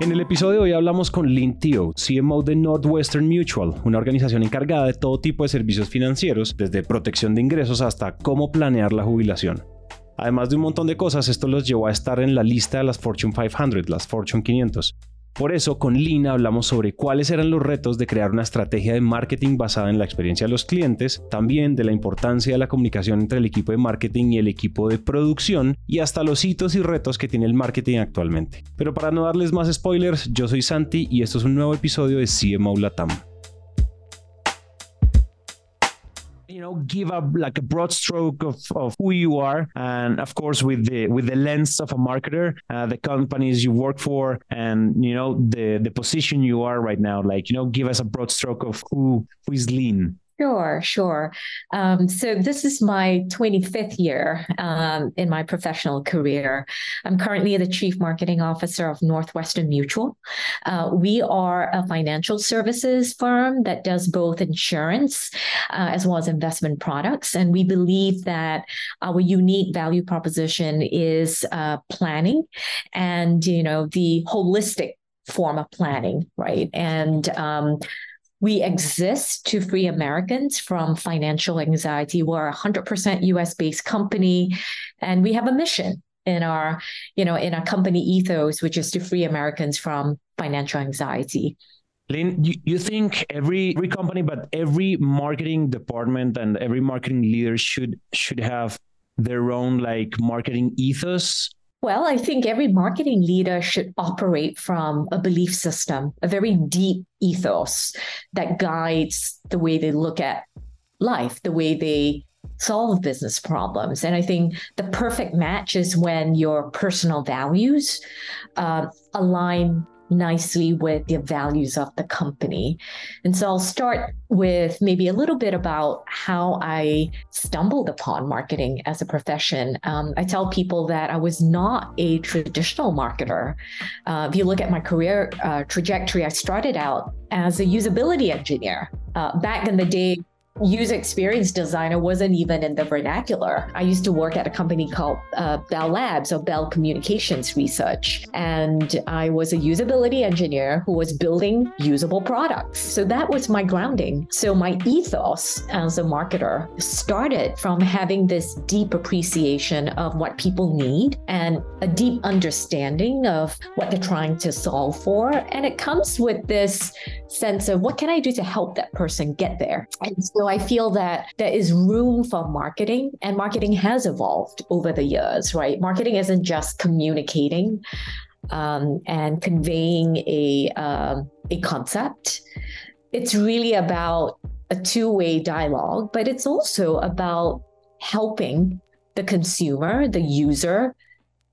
En el episodio de hoy hablamos con Lynn Teo, CMO de Northwestern Mutual, una organización encargada de todo tipo de servicios financieros, desde protección de ingresos hasta cómo planear la jubilación. Además de un montón de cosas, esto los llevó a estar en la lista de las Fortune 500, las Fortune 500. Por eso, con Lina hablamos sobre cuáles eran los retos de crear una estrategia de marketing basada en la experiencia de los clientes, también de la importancia de la comunicación entre el equipo de marketing y el equipo de producción, y hasta los hitos y retos que tiene el marketing actualmente. Pero para no darles más spoilers, yo soy Santi y esto es un nuevo episodio de CMO Latam. Give up like a broad stroke of, of who you are. And of course with the with the lens of a marketer uh, the companies you work for and you know the the position you are right now like you know give us a broad stroke of who who is Lynn Sure, sure. Um, so this is my 25th year um, in my professional career. I'm currently the Chief Marketing Officer of Northwestern Mutual. Uh, we are a financial services firm that does both insurance uh, as well as investment products, and we believe that our unique value proposition is uh, planning and you know the holistic form of planning, right? And um, we exist to free Americans from financial anxiety. We're a 100% US based company, and we have a mission in our, you know, in our company ethos, which is to free Americans from financial anxiety. Lynn, you, you think every every company, but every marketing department and every marketing leader should should have their own like marketing ethos well, I think every marketing leader should operate from a belief system, a very deep ethos that guides the way they look at life, the way they solve business problems. And I think the perfect match is when your personal values uh, align nicely with the values of the company. And so I'll start with maybe a little bit about how I stumbled upon marketing as a profession. Um, I tell people that I was not a traditional marketer. Uh, if you look at my career uh, trajectory, I started out as a usability engineer. Uh, back in the day, user experience designer wasn't even in the vernacular. I used to work at a company called uh, Bell Labs or Bell Communications Research, and I was a usability engineer who was building usable products. So that was my grounding. So my ethos as a marketer started from having this deep appreciation of what people need and a deep understanding of what they're trying to solve for. And it comes with this sense of what can I do to help that person get there? And so I feel that there is room for marketing, and marketing has evolved over the years, right? Marketing isn't just communicating um, and conveying a um, a concept. It's really about a two way dialogue, but it's also about helping the consumer, the user,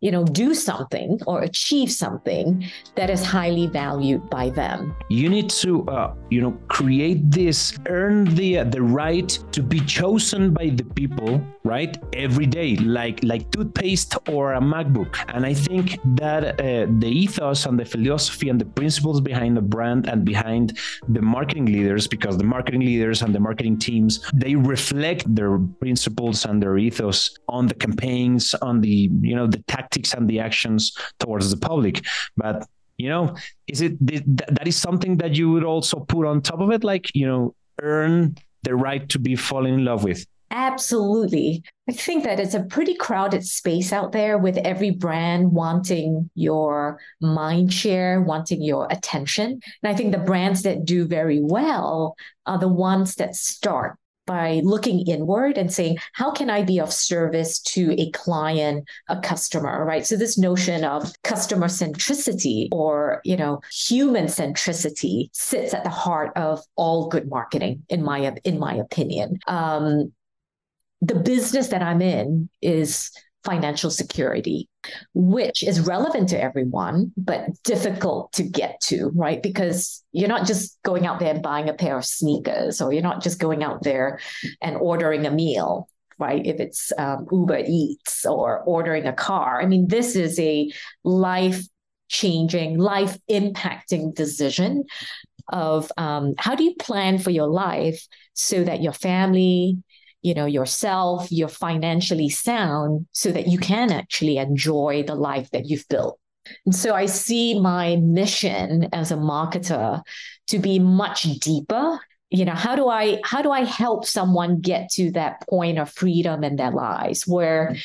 you know, do something or achieve something that is highly valued by them. You need to, uh, you know, create this, earn the uh, the right to be chosen by the people, right? Every day, like like toothpaste or a MacBook. And I think that uh, the ethos and the philosophy and the principles behind the brand and behind the marketing leaders, because the marketing leaders and the marketing teams, they reflect their principles and their ethos on the campaigns, on the you know the tactics and the actions towards the public but you know is it that is something that you would also put on top of it like you know earn the right to be falling in love with Absolutely. I think that it's a pretty crowded space out there with every brand wanting your mind share, wanting your attention. And I think the brands that do very well are the ones that start by looking inward and saying, how can I be of service to a client, a customer, right? So this notion of customer centricity or, you know, human centricity sits at the heart of all good marketing, in my in my opinion. Um, the business that I'm in is financial security, which is relevant to everyone, but difficult to get to, right? Because you're not just going out there and buying a pair of sneakers, or you're not just going out there and ordering a meal, right? If it's um, Uber Eats or ordering a car. I mean, this is a life changing, life impacting decision of um, how do you plan for your life so that your family, you know yourself you're financially sound so that you can actually enjoy the life that you've built And so I see my mission as a marketer to be much deeper. You know, how do I how do I help someone get to that point of freedom in their lives where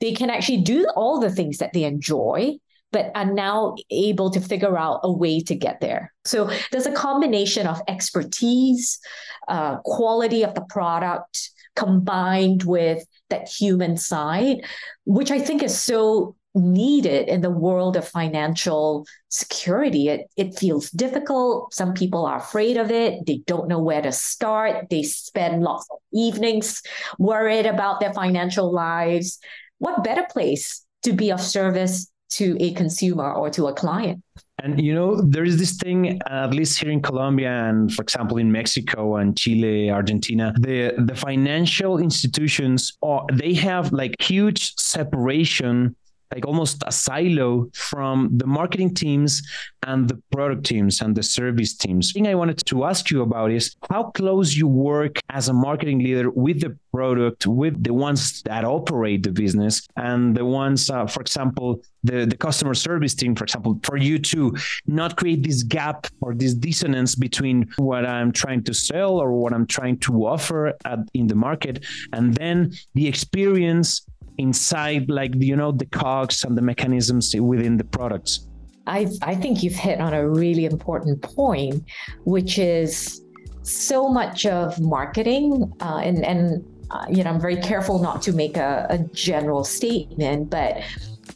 they can actually do all the things that they enjoy but are now able to figure out a way to get there. So there's a combination of expertise, uh, quality of the product, combined with that human side, which I think is so needed in the world of financial security. It, it feels difficult. Some people are afraid of it. They don't know where to start. They spend lots of evenings worried about their financial lives. What better place to be of service to a consumer or to a client? And you know, there is this thing, at least here in Colombia, and for example in Mexico and Chile, Argentina, the the financial institutions are they have like huge separation like almost a silo from the marketing teams and the product teams and the service teams. The thing I wanted to ask you about is how close you work as a marketing leader with the product, with the ones that operate the business, and the ones, uh, for example, the, the customer service team, for example, for you to not create this gap or this dissonance between what I'm trying to sell or what I'm trying to offer at, in the market, and then the experience inside like you know the cogs and the mechanisms within the products? I i think you've hit on a really important point which is so much of marketing uh, and and uh, you know i'm very careful not to make a, a general statement but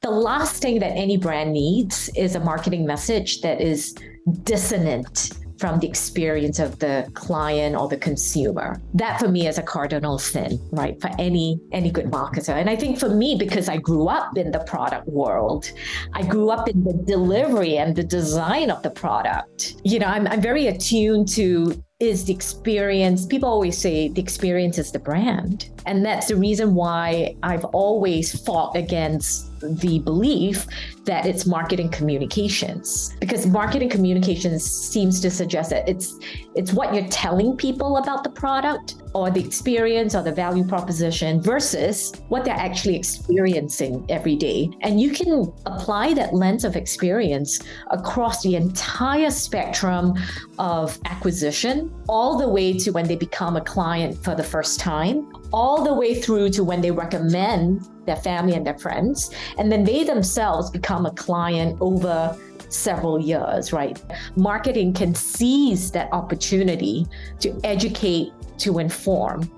the last thing that any brand needs is a marketing message that is dissonant from the experience of the client or the consumer. That for me is a cardinal sin, right? For any any good marketer. And I think for me, because I grew up in the product world, I grew up in the delivery and the design of the product. You know, I'm, I'm very attuned to is the experience. People always say the experience is the brand. And that's the reason why I've always fought against the belief that it's marketing communications because marketing communications seems to suggest that it's it's what you're telling people about the product or the experience or the value proposition versus what they're actually experiencing every day and you can apply that lens of experience across the entire spectrum of acquisition all the way to when they become a client for the first time all the way through to when they recommend their family and their friends. And then they themselves become a client over several years, right? Marketing can seize that opportunity to educate, to inform,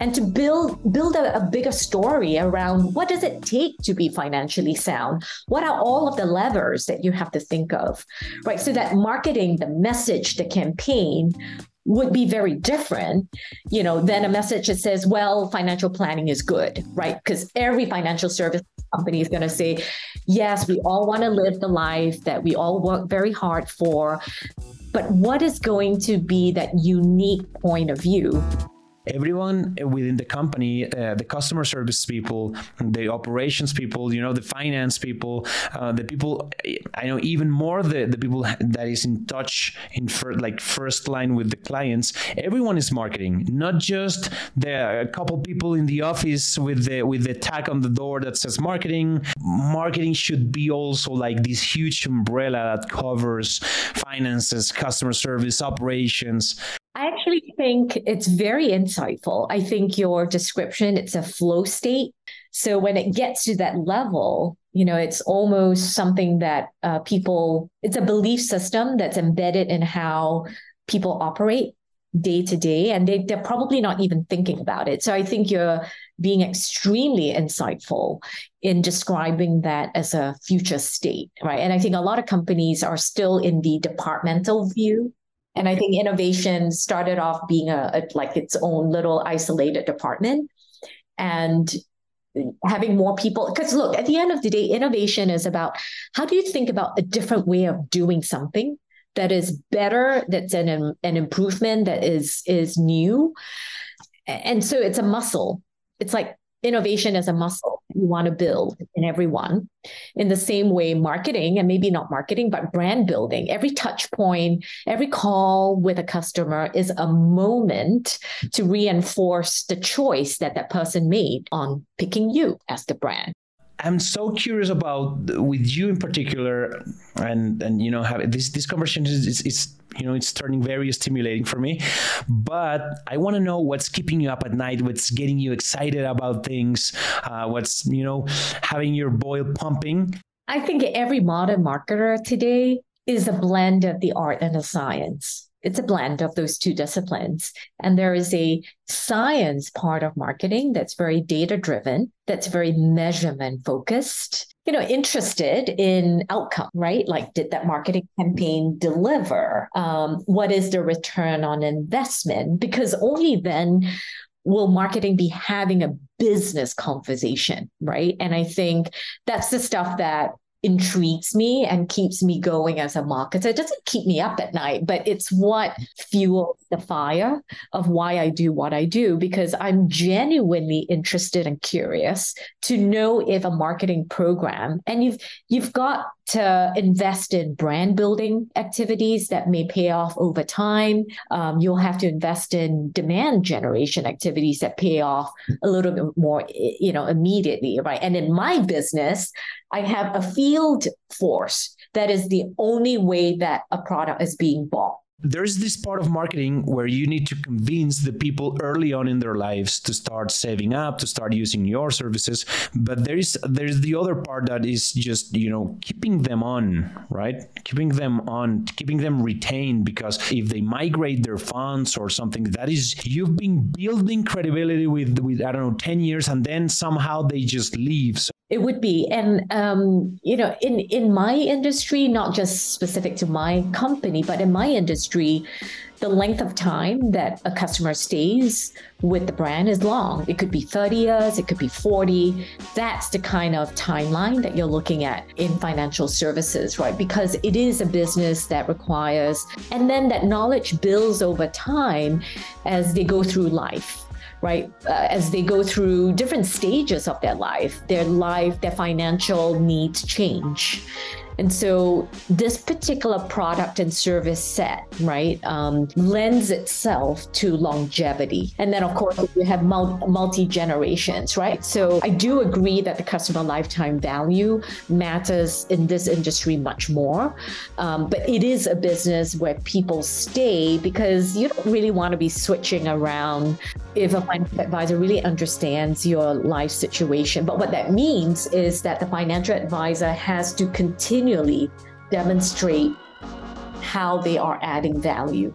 and to build build a, a, bigger story around what does it take to be financially sound what are all of the levers that you have to think of right so that marketing the message the campaign would be very different, you know, than a message that says, well, financial planning is good, right? Because every financial service company is going to say, yes, we all want to live the life that we all work very hard for. But what is going to be that unique point of view everyone within the company, uh, the customer service people, the operations people, you know, the finance people, uh, the people, I know even more the, the people that is in touch in fir- like first line with the clients. Everyone is marketing, not just the couple people in the office with the with the tag on the door that says marketing. Marketing should be also like this huge umbrella that covers finances, customer service, operations, actually think it's very insightful. I think your description, it's a flow state. So when it gets to that level, you know, it's almost something that uh, people, it's a belief system that's embedded in how people operate day to day. And they, they're probably not even thinking about it. So I think you're being extremely insightful in describing that as a future state, right? And I think a lot of companies are still in the departmental view and I think innovation started off being a, a like its own little isolated department. And having more people because look at the end of the day innovation is about how do you think about a different way of doing something that is better that's an, an improvement that is is new and so it's a muscle it's like innovation as a muscle you want to build in everyone. In the same way, marketing, and maybe not marketing, but brand building, every touch point, every call with a customer is a moment to reinforce the choice that that person made on picking you as the brand. I'm so curious about with you in particular, and and you know, have this this conversation is, is, is you know it's turning very stimulating for me. But i want to know what's keeping you up at night what's getting you excited about things uh, what's you know having your boil pumping. I think every modern marketer today is a blend of the art and the science. It's a blend of those two disciplines. And there is a science part of marketing that's very data driven, that's very measurement focused, you know, interested in outcome, right? Like, did that marketing campaign deliver? Um, what is the return on investment? Because only then will marketing be having a business conversation, right? And I think that's the stuff that intrigues me and keeps me going as a marketer. It doesn't keep me up at night, but it's what fuels the fire of why I do what I do because I'm genuinely interested and curious to know if a marketing program and you've you've got to invest in brand building activities that may pay off over time. Um, you'll have to invest in demand generation activities that pay off a little bit more, you know, immediately, right? And in my business, I have a field force that is the only way that a product is being bought there's this part of marketing where you need to convince the people early on in their lives to start saving up to start using your services. But there's there's the other part that is just you know keeping them on right? Keeping them on keeping them retained because if they migrate their funds or something that is you've been building credibility with with i don't know 10 years and then somehow they just leave. So it would be, and um, you know, in in my industry, not just specific to my company, but in my industry, the length of time that a customer stays with the brand is long. It could be 30 years, it could be 40. That's the kind of timeline that you're looking at in financial services, right? Because it is a business that requires, and then that knowledge builds over time as they go through life right? Uh, as they go through different stages of their life, their life, their financial needs change. And so this particular product and service set, right, um, lends itself to longevity. And then, of course, you have multi generations, right? So I do agree that the customer lifetime value matters in this industry much more. Um, but it is a business where people stay because you don't really want to be switching around if a financial advisor really understands your life situation. But what that means is that the financial advisor has to continue continually demonstrate how they are adding value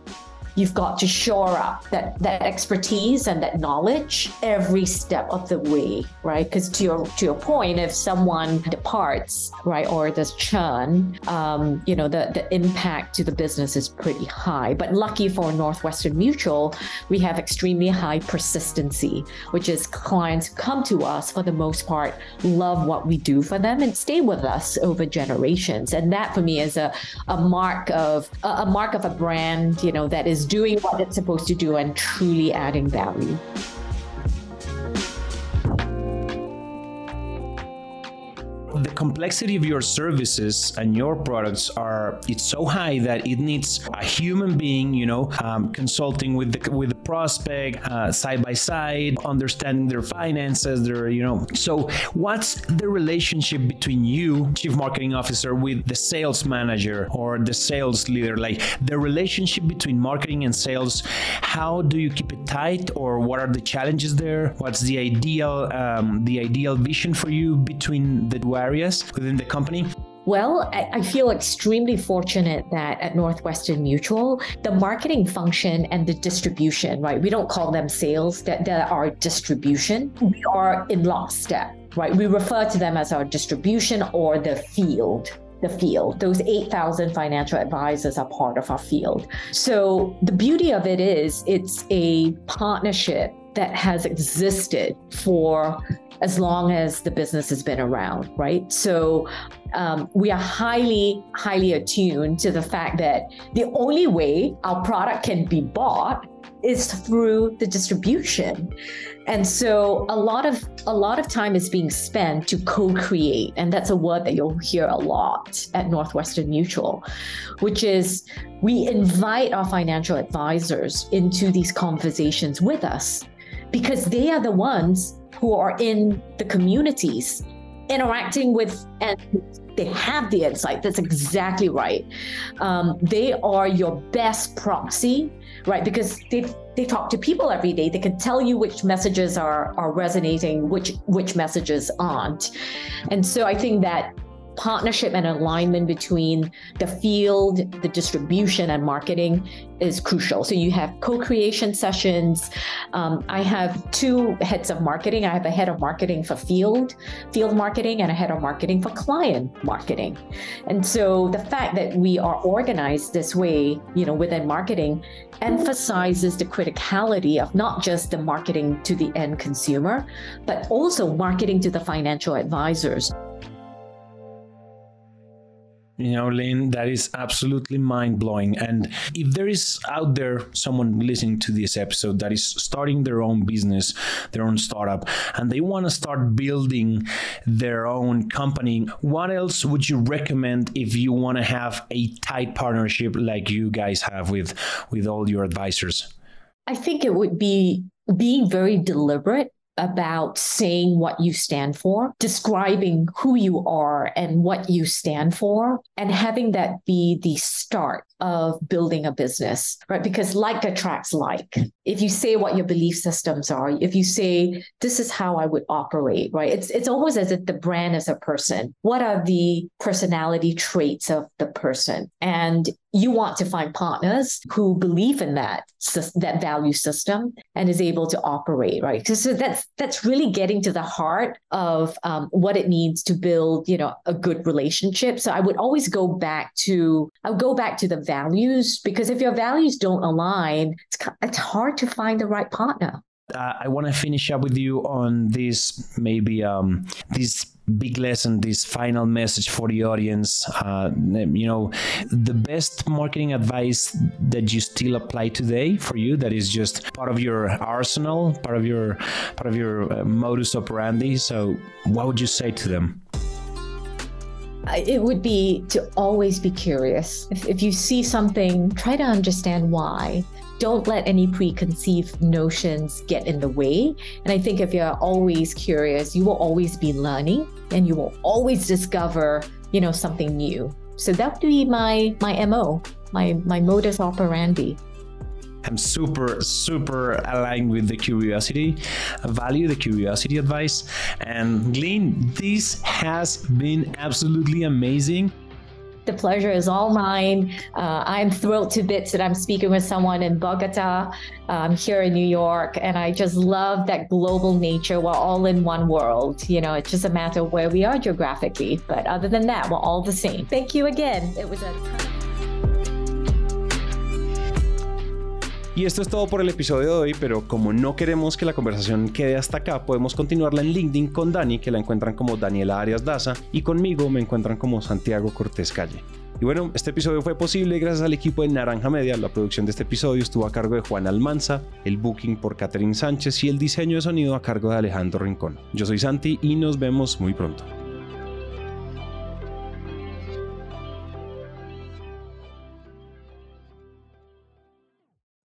you've got to shore up that that expertise and that knowledge every step of the way right? Because to your to your point if someone departs right or there's churn um, you know the the impact to the business is pretty high. But lucky for northwestern mutual we have extremely high persistency which is clients come to us for the most part love what we do for them and stay with us over generations. And that for me is a, a mark of a, a mark of a brand you know that is is doing what it's supposed to do and truly adding value. Complexity of your services and your products are it's so high that it needs a human being you know um, consulting with the with the prospect uh, side by side understanding their finances their you know. So what's the relationship between you chief marketing officer with the sales manager or the sales leader? Like the relationship between marketing and sales how do you keep it tight or what are the challenges there? What's the ideal um, the ideal vision for you between the two areas within the company? Well, I feel extremely fortunate that at Northwestern Mutual, the marketing function and the distribution, right? We don't call them sales, that, that are distribution. We are in lockstep, right? We refer to them as our distribution or the field the field. Those 8,000 financial advisors are part of our field. So the beauty of it is it's a partnership that has existed for as long as the business has been around, right? So um, we are highly, highly attuned to the fact that the only way our product can be bought is through the distribution and so a lot of a lot of time is being spent to co-create and that's a word that you'll hear a lot at northwestern mutual which is we invite our financial advisors into these conversations with us because they are the ones who are in the communities interacting with and they have the insight. That's exactly right. Um, they are your best proxy, right? Because they they talk to people every day. They can tell you which messages are are resonating, which which messages aren't. And so I think that partnership and alignment between the field, the distribution, and marketing is crucial. So you have co-creation sessions. Um, I have two heads of marketing. I have a head of marketing for field, field marketing, and a head of marketing for client marketing. And so the fact that we are organized this way, you know, within marketing, emphasizes the criticality of not just the marketing to the end consumer, but also marketing to the financial advisors. You know, Lynn, that is absolutely mind blowing. And if there is out there someone listening to this episode that is starting their own business, their own startup, and they want to start building their own company, what else would you recommend if you want to have a tight partnership like you guys have with with all your advisors? I think it would be being very deliberate about saying what you stand for, describing who you are and what you stand for, and having that be the start of building a business, right? Because like attracts like. If you say what your belief systems are, if you say this is how I would operate, right? It's it's almost as if the brand is a person. What are the personality traits of the person? And you want to find partners who believe in that that value system and is able to operate right so that's that's really getting to the heart of um, what it means to build you know a good relationship so i would always go back to i would go back to the values because if your values don't align, it's, it's hard to find the right partner. Uh, I want to finish up with you on this maybe um, this big lesson, this final message for the audience. Uh, you know, the best marketing advice that you still apply today for you that is just part of your arsenal, part of your part of your uh, modus operandi. So, what would you say to them? it would be to always be curious. If, if you see something, try to understand why. Don't let any preconceived notions get in the way. And I think if you're always curious, you will always be learning and you will always discover, you know, something new. So that would be my my MO, my my modus operandi. I'm super, super aligned with the curiosity value, the curiosity advice. And Lynn, this has been absolutely amazing. The pleasure is all mine. Uh, I'm thrilled to bits that I'm speaking with someone in Bogota, um, here in New York, and I just love that global nature. We're all in one world. You know, it's just a matter of where we are geographically. But other than that, we're all the same. Thank you again. It was a Y esto es todo por el episodio de hoy, pero como no queremos que la conversación quede hasta acá, podemos continuarla en LinkedIn con Dani, que la encuentran como Daniela Arias Daza, y conmigo me encuentran como Santiago Cortés Calle. Y bueno, este episodio fue posible gracias al equipo de Naranja Media. La producción de este episodio estuvo a cargo de Juan Almanza, el booking por Catherine Sánchez y el diseño de sonido a cargo de Alejandro Rincón. Yo soy Santi y nos vemos muy pronto.